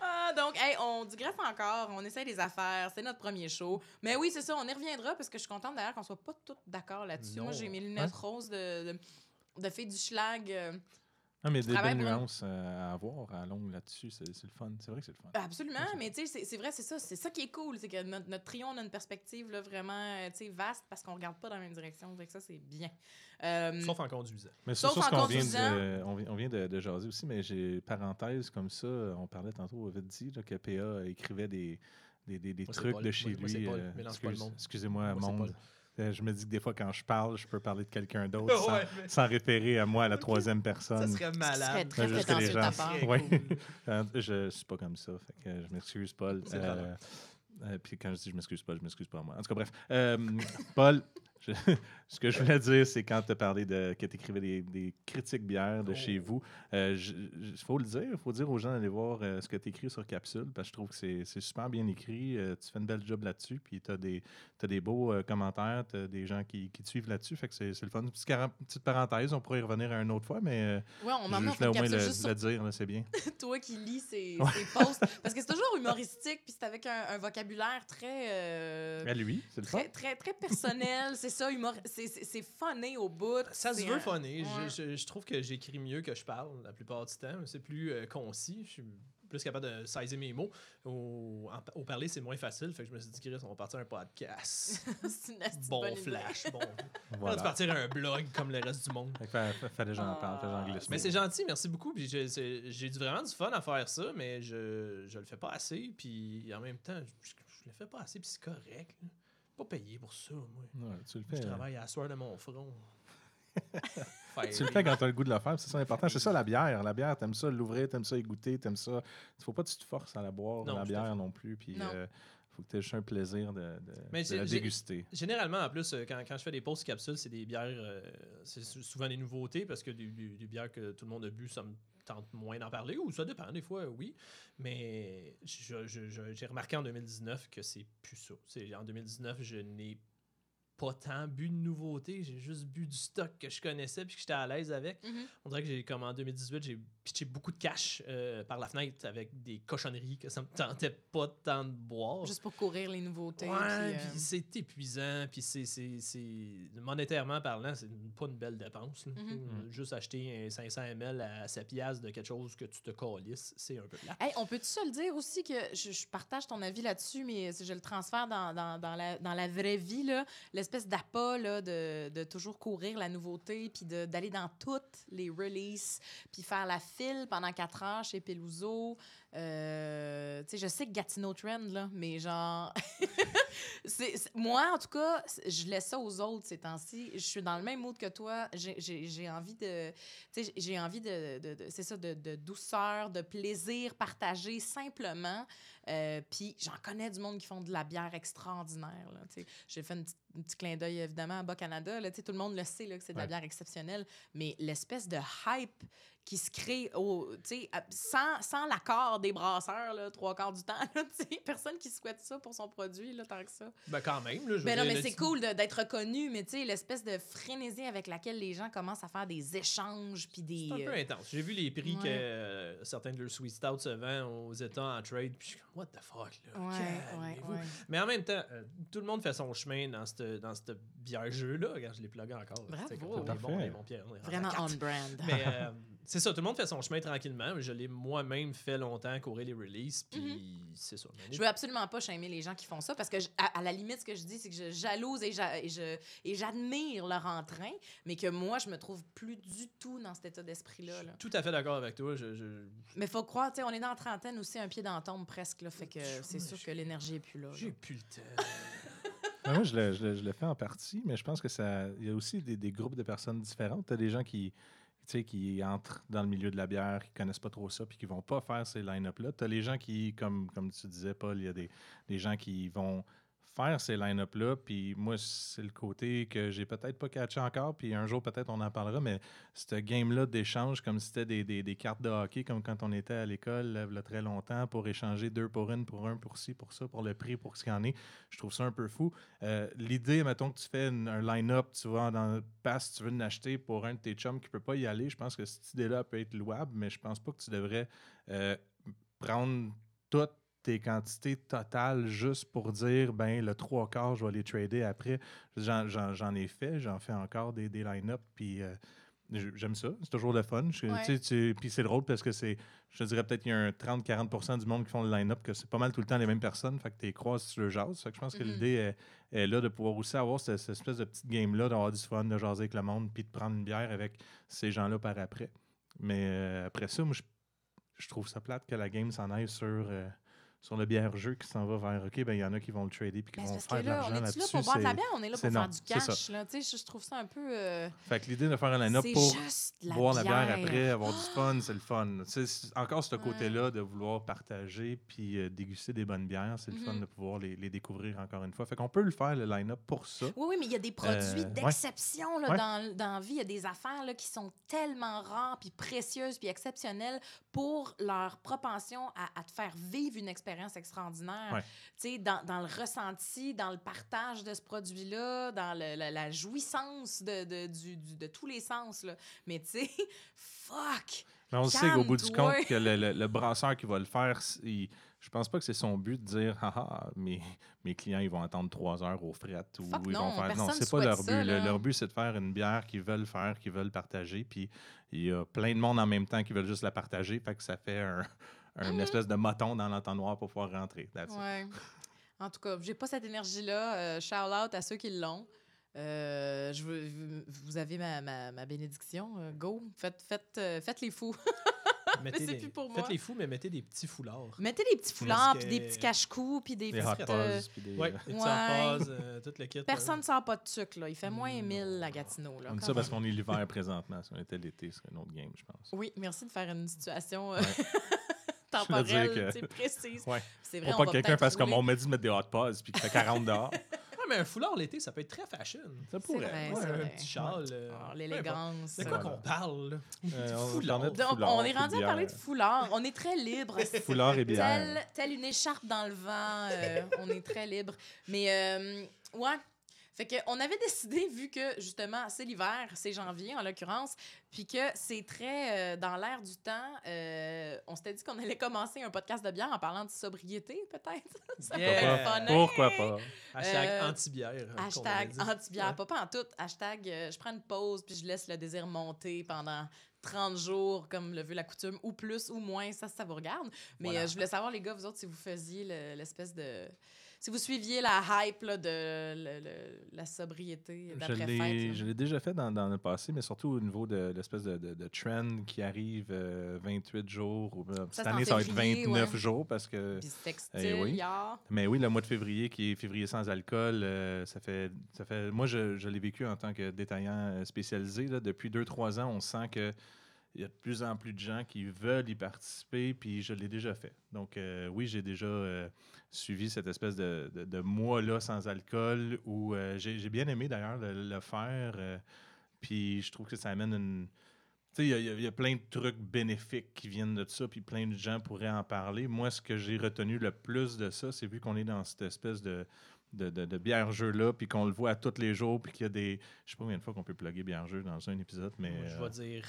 Ah, donc, hey, on digresse encore, on essaie des affaires, c'est notre premier show. Mais oui, c'est ça, on y reviendra parce que je suis contente d'ailleurs qu'on soit pas toutes d'accord là-dessus. Moi, j'ai mes lunettes roses de, de, de du schlag. euh, Ah, mais des belles nuances euh, à avoir à longue là-dessus, c'est c'est le fun. C'est vrai que c'est le fun. Absolument, Merci. mais tu sais, c'est- c'est vrai, c'est ça. C'est ça qui est cool, c'est que notre, notre trio, on a une perspective là, vraiment euh, tu sais, vaste parce qu'on regarde pas dans la même direction. Que ça, c'est bien. Euh, Sauf en conduisant. Mais c'est Sauf sur ce en qu'on vient, conduisant. de, on vient, on vient de, de jaser aussi, mais j'ai parenthèse comme ça. On parlait tantôt, vite dit, là, que PA écrivait des, des, des, des Moi, trucs Paul. de chez Moi, lui. Euh. Excusez-moi, monde. Euh, Je me dis que des fois, quand je parle, je peux parler de quelqu'un (laughs) d'autre sans, Ouais, mais sans référer à moi à la troisième ça personne. serait serait malade. très juste que les prétentieux de ta gens- part. Très Ouais. cool. (laughs) Euh, je suis pas comme ça. Fait que je m'excuse, Paul. Euh, puis quand je dis je m'excuse pas, je m'excuse pas à moi. En tout cas, bref. Euh, Paul, je- (laughs) ce que je voulais dire, c'est quand tu as parlé de que tu écrivais des, des critiques bières de Oh. chez vous, il faut le dire, il faut dire aux gens d'aller voir euh, ce que tu écris sur Capsule, parce que je trouve que c'est super bien écrit. euh, tu fais une belle job là-dessus, puis tu as des, t'as des beaux euh, commentaires, tu as des gens qui, qui te suivent là-dessus. Fait que c'est c'est le fun. Petite, parenthèse, on pourrait y revenir une autre fois, mais euh, Ouais, on je, voulais au moins le, juste le dire, c'est bien. (laughs) toi qui lis ces, ces posts. Parce que c'est toujours humoristique, puis c'est avec un, un vocabulaire très. euh, À lui, c'est le fun. Très, très, très personnel, c'est ça, humor... c'est- c'est c'est funné au bout. Ça se c'est veut un- funner. Je- ouais. Je, je trouve que j'écris mieux que je parle la plupart du temps. C'est plus euh, concis. Je suis plus capable de saisir mes mots. Au, en- au parler, c'est moins facile. Fait que je me suis dit, Chris, on va partir un podcast. (laughs) c'est une bon bonne idée. flash. Bon. On va partir un blog comme le reste du monde. Fait que fa- fa- fallait que j'en parle, fallait que j'en Ah. glisse. Mais c'est gentil, merci beaucoup. J'ai c'est- vraiment du fun à faire ça, mais je, je le fais pas assez. Puis en même temps, je, je le fais pas assez, puis c'est correct. là. Pas payé pour ça, moi. Ouais, tu le Je fais. euh, travaille à la soeur de mon front. (laughs) Tu le fais quand tu as le goût de le faire, c'est ça l'important. C'est ça la bière. La bière, t'aimes ça l'ouvrir, t'aimes ça y goûter, t'aimes ça. Il faut pas que tu te forces à la boire, Non, la bière non plus. Puis Non. euh, faut que tu aies juste un plaisir de, de- Mais de c'est- la déguster. Généralement, en plus, euh, quand, quand je fais des pauses capsules, c'est des bières, euh, c'est sou- souvent des nouveautés parce que des, des- des bières que tout le monde a bu, ça me moins d'en parler ou ça dépend, des fois, oui. Mais j'ai remarqué en 2019 que c'est plus ça. En 2019, je n'ai pas tant bu de nouveautés, j'ai juste bu du stock que je connaissais puis que j'étais à l'aise avec. Mhm. On dirait que j'ai comme en 2018, j'ai pitché beaucoup de cash euh, par la fenêtre avec des cochonneries que ça me tentait pas tant de boire. Juste pour courir les nouveautés. Ouais, puis, euh, c'est épuisant, puis c'est, c'est, c'est- monétairement parlant, c'est pas une belle dépense. Mhm. Euh, Juste acheter un 500 ml à 7 piastres de quelque chose que tu te calisses, c'est un peu là. Hey, on peut-tu se le dire aussi que je, je partage ton avis là-dessus, mais si je le transfère dans, dans, dans la, dans la vraie vie, là, l'espèce d'appât de, de toujours courir la nouveauté, puis d'aller dans toutes les releases, puis faire la file pendant quatre heures chez Peluso. Euh, je sais que Gatineau Trend, là, mais genre... (laughs) c'est- moi, en tout cas, je laisse ça aux autres ces temps-ci. Je suis dans le même mood que toi. J'ai, envie de... J'ai envie de, de- de- c'est ça, de douceur, de plaisir partagé simplement. Euh, Puis j'en connais du monde qui font de la bière extraordinaire. J'ai fait une petite- un petit clin d'œil évidemment à Bas-Canada. Tout le monde le sait là, que c'est de la bière exceptionnelle. Mais l'espèce de hype qui se crée au, sans, sans l'accord des brasseurs, là, trois quarts du temps. (laughs) là. Personne qui souhaite ça pour son produit, là, tant que ça. Ben quand même, là, je Ben non, mais c'est cool d'être reconnu, mais tu sais, l'espèce de frénésie avec laquelle les gens commencent à faire des échanges, puis des... C'est un peu euh, intense. J'ai vu les prix Ouais. que euh, certains de leurs Sweet Stout se vendent aux États en trade, puis je suis comme, what the fuck, là? Ouais, ouais, calmez-vous. ouais. Mais en même temps, euh, tout le monde fait son chemin dans cette, dans cette bière-jeu-là. Regarde, je l'ai plugué encore. Bravo. Comme, on est bon, on est bon, Pierre, on est Vraiment. Mais (laughs) euh, c'est ça, tout le monde fait son chemin tranquillement. Je l'ai moi-même fait longtemps, courir les releases, puis c'est ça. Je veux absolument pas shamer les gens qui font ça parce que, je- à, à la limite, ce que je dis, c'est que je jalouse et j'a- et je- et j'admire leur entrain, mais que moi, je me trouve plus du tout dans cet état je d'esprit-là. là. tout à fait d'accord avec toi. Je, je- Mais faut croire, tu sais, on est dans la trentaine aussi, un pied dans la tombe presque, là, fait que c'est sûr que l'énergie est plus là. j'ai plus le temps. (laughs) Ben, moi, je le, je le- je le fais en partie, mais je pense que ça. Il y a aussi des, des groupes de personnes différentes. Tu as des gens qui, qui entrent dans le milieu de la bière, qui connaissent pas trop ça, puis qui vont pas faire ces line-up-là. Tu as les gens qui, comme, comme tu disais, Paul, il y a des, des gens qui vont faire ces line-up-là. Puis moi, c'est le côté que j'ai peut-être pas catché encore. Puis un jour, peut-être, on en parlera. Mais ce game-là d'échange, comme si c'était des, des- des cartes de hockey, comme quand on était à l'école, il y a très longtemps, pour échanger deux pour une, pour un, pour ci, pour ça, pour le prix, pour ce qu'il y en est. Je trouve ça un peu fou. Euh, L'idée, mettons que tu fais un line-up, tu vas dans le pass, tu veux l'acheter pour un de tes chums qui peut pas y aller. Je pense que cette idée-là peut être louable, mais je pense pas que tu devrais euh, prendre toutes tes quantités totales juste pour dire, ben le trois quarts, je vais les trader après. J'en- ai fait, j'en fais encore des, des line-up, puis euh, j'aime ça. C'est toujours le fun. Ouais. tu tu- Puis c'est drôle parce que c'est, je te dirais peut-être qu'il y a un 30-40% du monde qui font le line-up, que c'est pas mal tout le temps les mêmes personnes, fait que tu les croises sur le jazz. Fait que je pense que Mhm. l'idée est, est là de pouvoir aussi avoir cette, cette espèce de petite game-là, d'avoir du fun, de jaser avec le monde, puis de prendre une bière avec ces gens-là par après. Mais euh, après ça, moi, je, je trouve ça plate que la game s'en aille sur, euh, sur le bière-jeu qui s'en va vers OK, ben il y en a qui vont le trader puis qui Ben, vont faire de l'argent on est-tu là-dessus. là pour boire de la bière? On est là pour faire non, du cash. Là. Tu sais, Je, trouve ça un peu. euh, Fait que l'idée de faire un line-up pour la boire la bière après, avoir du fun, c'est le fun. (gasps) Tu sais, c'est encore ce Ouais. côté-là de vouloir partager puis euh, déguster des bonnes bières, c'est le fun Mhm. de pouvoir les, les découvrir encore une fois. Fait qu'on peut le faire, le line-up, pour ça. Oui, oui, mais il y a des produits Euh, d'exception là, Ouais. dans, dans la vie. Il y a des affaires là, qui sont tellement rares, puis précieuses, puis exceptionnelles pour leur propension à, à te faire vivre une expérience extraordinaire. Ouais. Tu sais, dans, dans le ressenti, dans le partage de ce produit-là, dans le- la, la jouissance de, de, du- du- de tous les sens. Là. Mais tu sais, (laughs) fuck! Mais on sait qu'au bout du compte, que le, le- le brasseur qui va le faire, il- je pense pas que c'est son but de dire Haha, mes, mes clients ils vont attendre trois heures au fret ou Fuck ils non, vont faire. Non, c'est pas leur but. ça, Le- leur but, c'est de faire une bière qu'ils veulent faire, qu'ils veulent partager. Puis il y a plein de monde en même temps qui veulent juste la partager. Fait que ça fait un, un Mhm. espèce de moton dans l'entonnoir pour pouvoir rentrer. That's it. Ouais. En tout cas, j'ai pas cette énergie-là. Euh, shout out à ceux qui l'ont. Euh, je veux, vous avez ma, ma, ma bénédiction. euh, go. Faites, faites, euh, faites les fous. (laughs) Mettez c'est des- plus pour moi. Faites les fous, mais mettez des petits foulards. Mettez des petits foulards, puis des petits cache-coups, puis des Des petites, euh, pause. puis des, Ouais, Ouais. hot euh, tout le kit. Personne ne sort pas de sucre, là. Il fait moins Non. 1000 la Gatineau. Là, on dit ça parce qu'on est l'hiver présentement. Si on était l'été, ce serait une autre game, je pense. Oui, merci de faire une situation euh, Ouais. (laughs) (laughs) Temporelle, que- précise. Ouais. C'est vrai, Pour on pas va que quelqu'un fasse comme on m'a dit de mettre des hot pauses puis qu'il fait 40 dehors. (laughs) Ouais, mais un foulard l'été, ça peut être très fashion. Ça C'est pourrait. vrai, Ouais, c'est un vrai. petit châle. euh, importe. L'élégance. De quoi qu'on parle, là? Euh, on Foulard. Donc, on est rendu à parler de foulard. On est très libre. (laughs) Foulard et bière. Telle, telle une écharpe dans le vent, euh, on est très libre. Mais euh, ouais. Fait que on avait décidé, vu que justement c'est l'hiver, c'est janvier en l'occurrence, puis que c'est très euh, dans l'air du temps, euh, on s'était dit qu'on allait commencer un podcast de bière en parlant de sobriété, peut-être. (laughs) Ça Yeah. pourrait être fun. Pourquoi pas? Hashtag Euh, anti-bière. qu'on Hashtag anti-bière, Ouais. pas, pas en tout. Hashtag euh, je prends une pause puis je laisse le désir monter pendant 30 jours, comme le veut la coutume, ou plus ou moins, ça, ça vous regarde. Mais Voilà. euh, je voulais savoir, les gars, vous autres, si vous faisiez le- l'espèce de. Si vous suiviez la hype là, de le- le- la sobriété d'après-fête. je l'ai déjà fait dans, dans le passé, mais surtout au niveau de l'espèce de, de, de trend qui arrive euh, 28 jours. ou, euh, cette année, ça va être février, 29 ouais. jours parce que. Textile, Eh oui. Mais oui, le mois de février, qui est février sans alcool, euh, ça, fait, ça fait. Moi, je, je l'ai vécu en tant que détaillant euh, spécialisé. Là, depuis 2-3 ans, on sent que. Il y a de plus en plus de gens qui veulent y participer, puis je l'ai déjà fait. Donc, euh, oui, j'ai déjà euh, suivi cette espèce de, de, de mois-là sans alcool où euh, j'ai bien aimé d'ailleurs le, faire. puis je trouve que ça amène une. Tu sais, il y y a plein de trucs bénéfiques qui viennent de ça, puis plein de gens pourraient en parler. Moi, ce que j'ai retenu le plus de ça, c'est vu qu'on est dans cette espèce de, de, de, de bière-jeu-là, puis qu'on le voit à tous les jours, puis qu'il y a des. Je sais pas combien de fois qu'on peut plugger bière-jeu dans un épisode, mais. Je euh, vais dire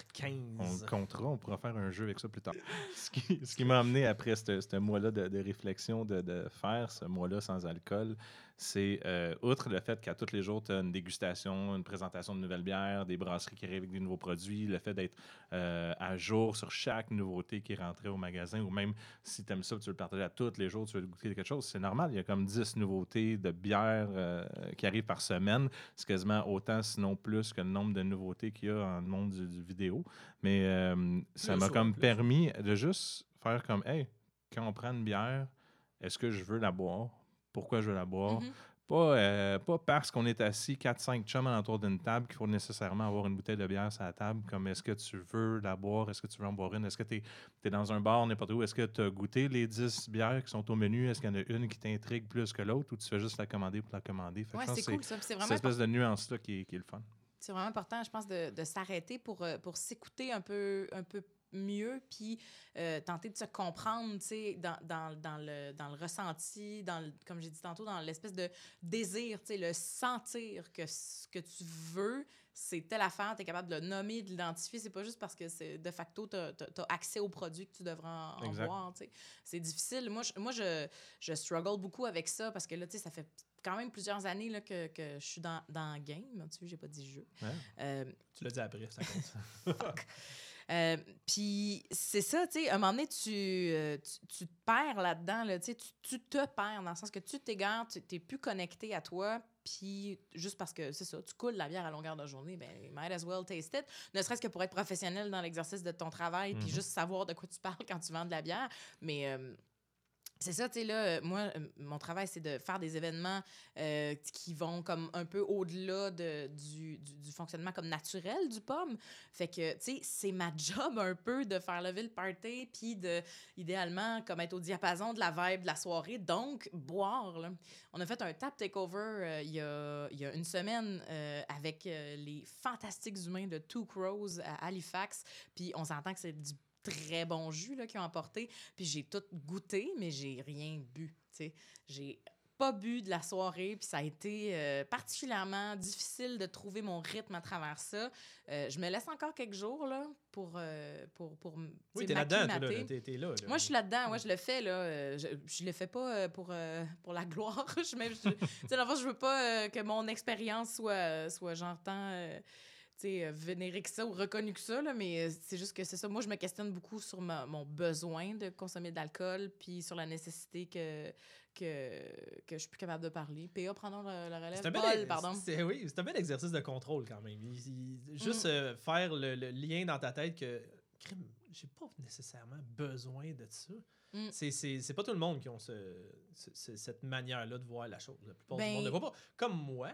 on 15. le comptera, on pourra faire un jeu avec ça plus tard. (laughs) ce qui, ce qui m'a amené après ce ce mois-là de, de réflexion, de, de faire ce mois-là sans alcool, c'est, euh, outre le fait qu'à tous les jours, tu as une dégustation, une présentation de nouvelles bières, des brasseries qui arrivent avec des nouveaux produits, le fait d'être euh, à jour sur chaque nouveauté qui est rentrée au magasin, ou même si tu aimes ça, tu veux le partager à tous les jours, tu veux goûter quelque chose, c'est normal. Il y a comme 10 nouveautés de bières euh, qui arrivent par semaine. C'est quasiment autant, sinon plus, que le nombre de nouveautés qu'il y a dans le monde du, du vidéo. Mais ça m'a comme plus. permis de juste faire comme, hey, quand on prend une bière, est-ce que je veux la boire? Pourquoi je veux la boire? Mhm. Pas, euh, pas parce qu'on est assis 4-5 chums autour d'une table qu'il faut nécessairement avoir une bouteille de bière sur la table. Comme est-ce que tu veux la boire? Est-ce que tu veux en boire une? Est-ce que tu es, dans un bar, n'importe où? Est-ce que tu as goûté les 10 bières qui sont au menu? Est-ce qu'il y en a une qui t'intrigue plus que l'autre ou tu fais juste la commander pour la commander? Pense c'est cool ça. C'est cette vraiment, espèce de nuance-là qui, est- qui est le fun. c'est vraiment important, je pense, de, de s'arrêter pour, euh, pour s'écouter un peu, un peu mieux, puis euh, tenter de se comprendre, tu sais, dans, dans, dans, le, dans le ressenti, dans le- comme j'ai dit tantôt, dans l'espèce de désir, tu sais, le sentir que ce que tu veux, c'est telle affaire, tu es capable de le nommer, de l'identifier. C'est pas juste parce que c'est de facto, tu as, accès aux produits que tu devrais en, en boire. tu sais. C'est difficile. Moi, je, moi je, je struggle beaucoup avec ça parce que là, tu sais, ça fait quand même plusieurs années là, que, que je suis dans, dans game. Tu vois, j'ai pas dit jeu. Ouais. Euh, Tu l'as dit après, ça compte. (laughs) Euh, Puis c'est ça, tu sais, à un moment donné, tu, euh, tu, tu te perds là-dedans, là, tu tu, te perds dans le sens que tu t'égares, tu n'es plus connecté à toi, puis juste parce que c'est ça, tu coules la bière à longueur de journée, ben, might as well taste it, ne serait-ce que pour être professionnel dans l'exercice de ton travail, puis Mhm. juste savoir de quoi tu parles (laughs) quand tu vends de la bière. Mais. euh, c'est ça, tu sais, là, euh, moi, euh, mon travail, c'est de faire des événements euh, qui vont comme un peu au-delà de, du, du, fonctionnement comme naturel du pomme. Fait que, tu sais, c'est ma (laughs) job un peu de faire lever le party, puis de, idéalement, comme être au diapason de la vibe de la soirée, donc boire. là. On a fait un tap takeover il y, a, y a une semaine avec les fantastiques humains de Two Crows à Halifax, puis on s'entend que c'est du très bon jus là, qu'ils ont apporté. Puis j'ai tout goûté, mais j'ai rien bu. J'ai pas bu de la soirée, puis ça a été euh, particulièrement difficile de trouver mon rythme à travers ça. Euh, je me laisse encore quelques jours là, pour, euh, pour, pour Oui, t'es là-dedans, là. là, là. Moi, je suis là-dedans. Moi, je le fais. Là. Euh, Je, je le fais pas pour, pour la gloire. (laughs) je, je, je veux pas que mon expérience soit, soit genre tant euh, vénérée que ça ou reconnue que ça. Là, mais euh, c'est juste que c'est ça. Moi, je me questionne beaucoup sur ma- mon besoin de consommer de l'alcool puis sur la nécessité que, que, que je suis plus capable de parler. PA, prenons le, le relève. C'est un bel Paul, pardon. c'est- oui, c'est un bel exercice de contrôle quand même. Il- il- juste Mm. euh, faire le, le lien dans ta tête que crime, j'ai pas nécessairement besoin de ça. Mm. C'est- C'est c'est pas tout le monde qui ont ce- ce- ce- cette manière-là de voir la chose. La plupart Ben- du monde ne voit pas. Comme moi,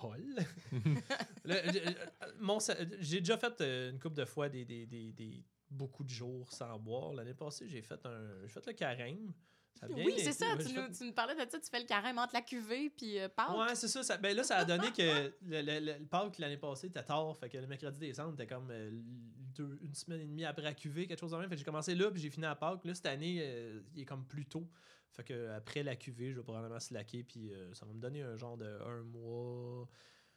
Paul. (laughs) Sa- j'ai déjà fait euh, une couple de fois des, des- des- des- beaucoup de jours sans boire. L'année passée, j'ai fait un j'ai fait le carême. Ça Oui, c'est ça. Tu nous, tu nous parlais de ça. Tu fais le carême entre la cuvée puis euh, Pâques. Ouais, c'est ça, ça- Ben là, ça a donné que (laughs) le, le, le, Pâques l'année passée était tard. Fait que le mercredi décembre, était comme euh, deux- une semaine et demie après la cuvée, quelque chose de même. Fait que j'ai commencé là, puis j'ai fini à Pâques. Là, cette année, euh, il est comme plus tôt. Fait que après la cuvée, je vais probablement slacker, puis euh, ça va me donner un genre de un mois.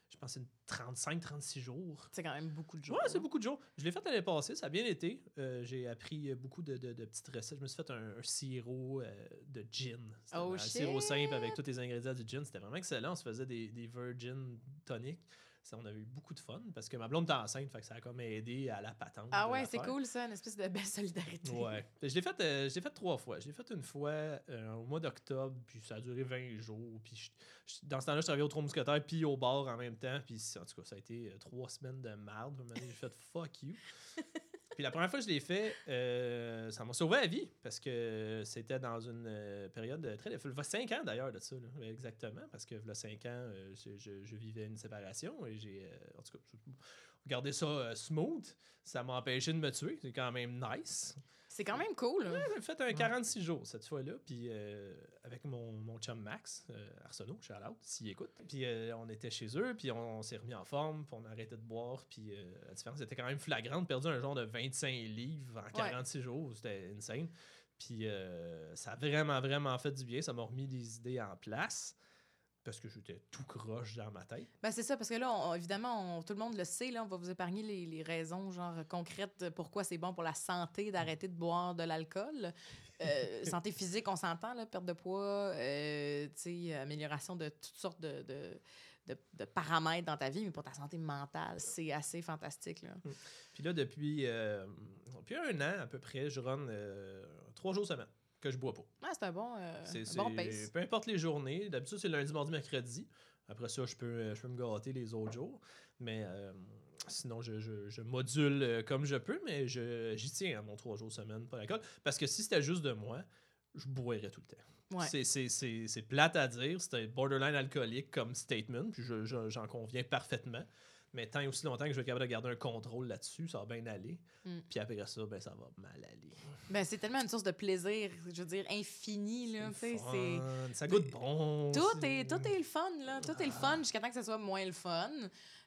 Je pense que c'est une 35-36 jours. C'est quand même beaucoup de jours. Ouais, c'est hein. beaucoup de jours. Je l'ai fait l'année passée, ça a bien été. Euh, j'ai appris euh, beaucoup de, de- de petites recettes. Je me suis fait un, un sirop euh, de gin. Oh, un sirop simple avec tous les ingrédients du gin. C'était vraiment excellent. On se faisait des, des virgin tonic. Ça, on avait eu beaucoup de fun parce que ma blonde était enceinte, fait que ça a comme aidé à la patente. Ah ouais, c'est cool ça, une espèce de belle solidarité. Ouais. Je l'ai fait, euh, je l'ai fait trois fois. Je l'ai fait une fois euh, au mois d'octobre, puis ça a duré 20 jours. Puis je- je- dans ce temps-là, je travaillais au Trois Mousquetaires, puis au bar en même temps. Puis en tout cas, ça a été euh, trois semaines de merde. J'ai fait fuck you. Puis la première fois que je l'ai fait, euh, ça m'a sauvé la vie parce que c'était dans une euh, période très. Il y a 5 ans d'ailleurs de ça, exactement. Parce que il y a 5 ans, euh, je, vivais une séparation et j'ai. en tout cas, ça smooth. Ça m'a empêché de me tuer. C'est quand même nice. C'est quand même cool. hein. J'ai fait un 46 jours cette fois-là, puis euh, avec mon, mon chum Max, euh, Arsenault, shout out, s'il écoute. Puis euh, on était chez eux, puis on, s'est remis en forme, puis on a arrêté de boire, puis euh, la différence était quand même flagrante. Perdu un genre de 25 livres en 46 jours, c'était insane. Puis euh, ça a vraiment, vraiment fait du bien. Ça m'a remis des idées en place, parce que j'étais tout croche dans ma tête. Ben, c'est ça, parce que là, on- évidemment, on- tout le monde le sait, là, on va vous épargner les, les raisons genre concrètes de pourquoi c'est bon pour la santé d'arrêter de boire de l'alcool. Euh, (laughs) santé physique, on s'entend, perte de poids, euh, tu sais, amélioration de toutes sortes de, de, de- de paramètres dans ta vie, mais pour ta santé mentale, c'est assez fantastique. Là. Puis là, depuis, euh, depuis un an à peu près, je run euh, trois jours semaine que je bois pas. Ah, c'est un bon, euh, C'est, un bon pace. peu importe les journées. D'habitude, c'est lundi, mardi, mercredi. Après ça, je peux, euh, je peux me gâter les autres jours. Mais euh, sinon, je, je- je module comme je peux, mais je, j'y tiens à mon trois jours semaine, pas d'alcool. Parce que si c'était juste de moi, je boirais tout le temps. Ouais. C'est- C'est c'est- c'est plate à dire, un borderline alcoolique comme statement, puis je- je- j'en conviens parfaitement. Mais tant et aussi longtemps que je vais être capable de garder un contrôle là-dessus, ça va bien aller. Mm. Puis après ça, ben, ça va mal aller. Ben, c'est tellement une source de plaisir, je veux dire, infini, là. c'est... Ça goûte bon. Tout est, tout est le fun, là. Tout est le fun jusqu'à temps que ce soit moins le fun.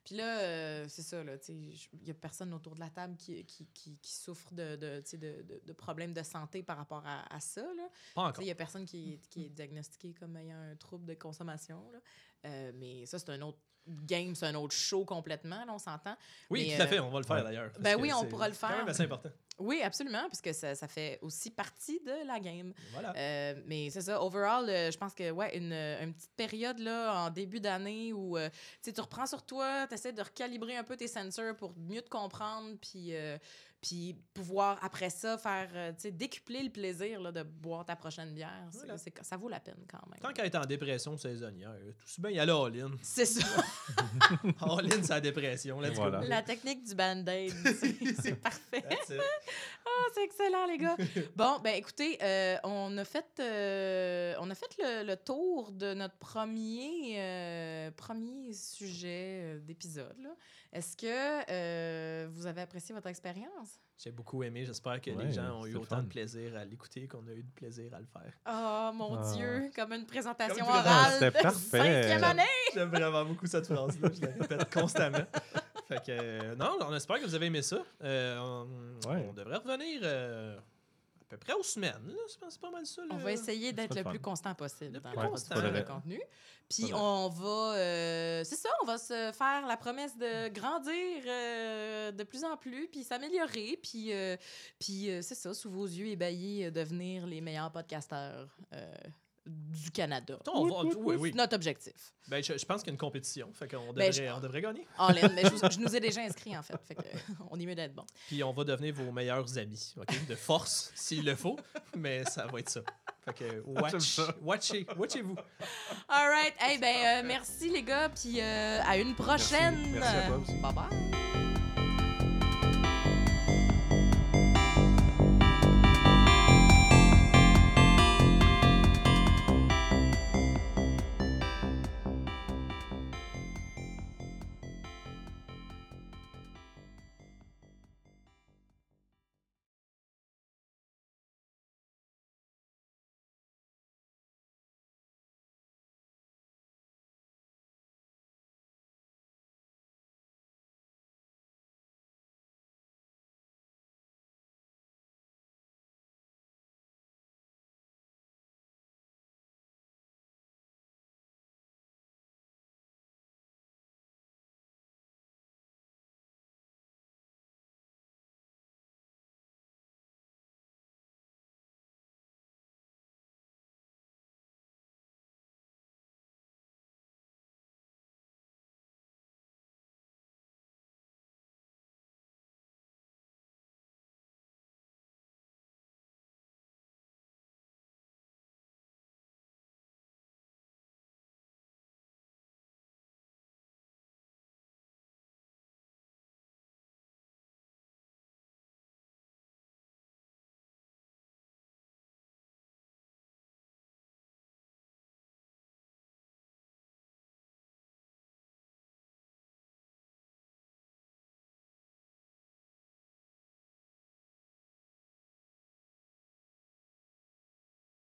Puis là, euh, c'est ça, Il n'y a personne autour de la table qui, qui, qui, qui souffre de, de, de, de, de problèmes de santé par rapport à, à ça, là. Pas Tu sais, encore. Il n'y a personne qui, est- qui est diagnostiqué comme ayant un trouble de consommation. Là. Euh, mais ça, c'est un autre game, c'est un autre show complètement, là, on s'entend. Oui, mais, tout à euh, fait, on va le faire ouais. d'ailleurs. Ben oui, on c'est pourra le quand faire. même assez important. Oui, absolument, parce que ça, ça fait aussi partie de la game. Voilà. Euh, mais c'est ça, overall, euh, je pense que, ouais, une, une petite période, là, en début d'année où, euh, tu reprends sur toi, tu essaies de recalibrer un peu tes sensors pour mieux te comprendre, puis, euh, puis pouvoir, après ça, faire, euh, tu sais, décupler le plaisir, là, de boire ta prochaine bière. C'est- Voilà. c'est- ça vaut la peine, quand même. Tant qu'à être en dépression saisonnière, tout si bien y aller all-in. C'est ça. (laughs) all-in, c'est la dépression. Let's Voilà. go. La technique du band-aid. (laughs) C'est- C'est parfait. Ah, c'est excellent, les gars. Bon, ben écoutez, euh, on a fait, euh, on a fait le, le tour de notre premier, euh, premier sujet d'épisode. là. Est-ce que euh, vous avez apprécié votre expérience? J'ai beaucoup aimé. J'espère que Ouais, les gens ont eu autant fun. de plaisir à l'écouter qu'on a eu de plaisir à le faire. Oh mon Ah. Dieu, comme une présentation Comme orale C'était de (laughs) parfait. cinquième année. J'aime vraiment beaucoup cette phrase-là. Je la répète constamment. Fait que, euh, non, on espère que vous avez aimé ça. Euh, on, Ouais. on devrait revenir euh, peu près aux semaines. là. C'est pas- c'est pas mal ça. On là. va essayer d'être le fun. plus constant possible Le dans plus constant. Faudrait. contenu. Puis on va, euh, c'est ça, on va se faire la promesse de grandir euh, de plus en plus, puis s'améliorer, puis, euh, puis euh, c'est ça, sous vos yeux ébahis, devenir les meilleurs podcasteurs euh, du Canada. On va- oui, oui. C'est notre objectif. Ben, je, je pense qu'il y a une compétition. Fait qu'on Ben, devrait, je- on devrait gagner. En laine, mais je, (laughs) nous ai déjà inscrits en fait, fait que, (laughs) on est mieux d'être bon. Puis on va devenir vos meilleurs amis. De force, (laughs) s'il le faut. Mais ça va être ça. Fait que watch, watchez, watchez-vous. All right, hey, ben, euh, merci les gars, puis euh, à une prochaine. Merci à toi aussi. Bye bye.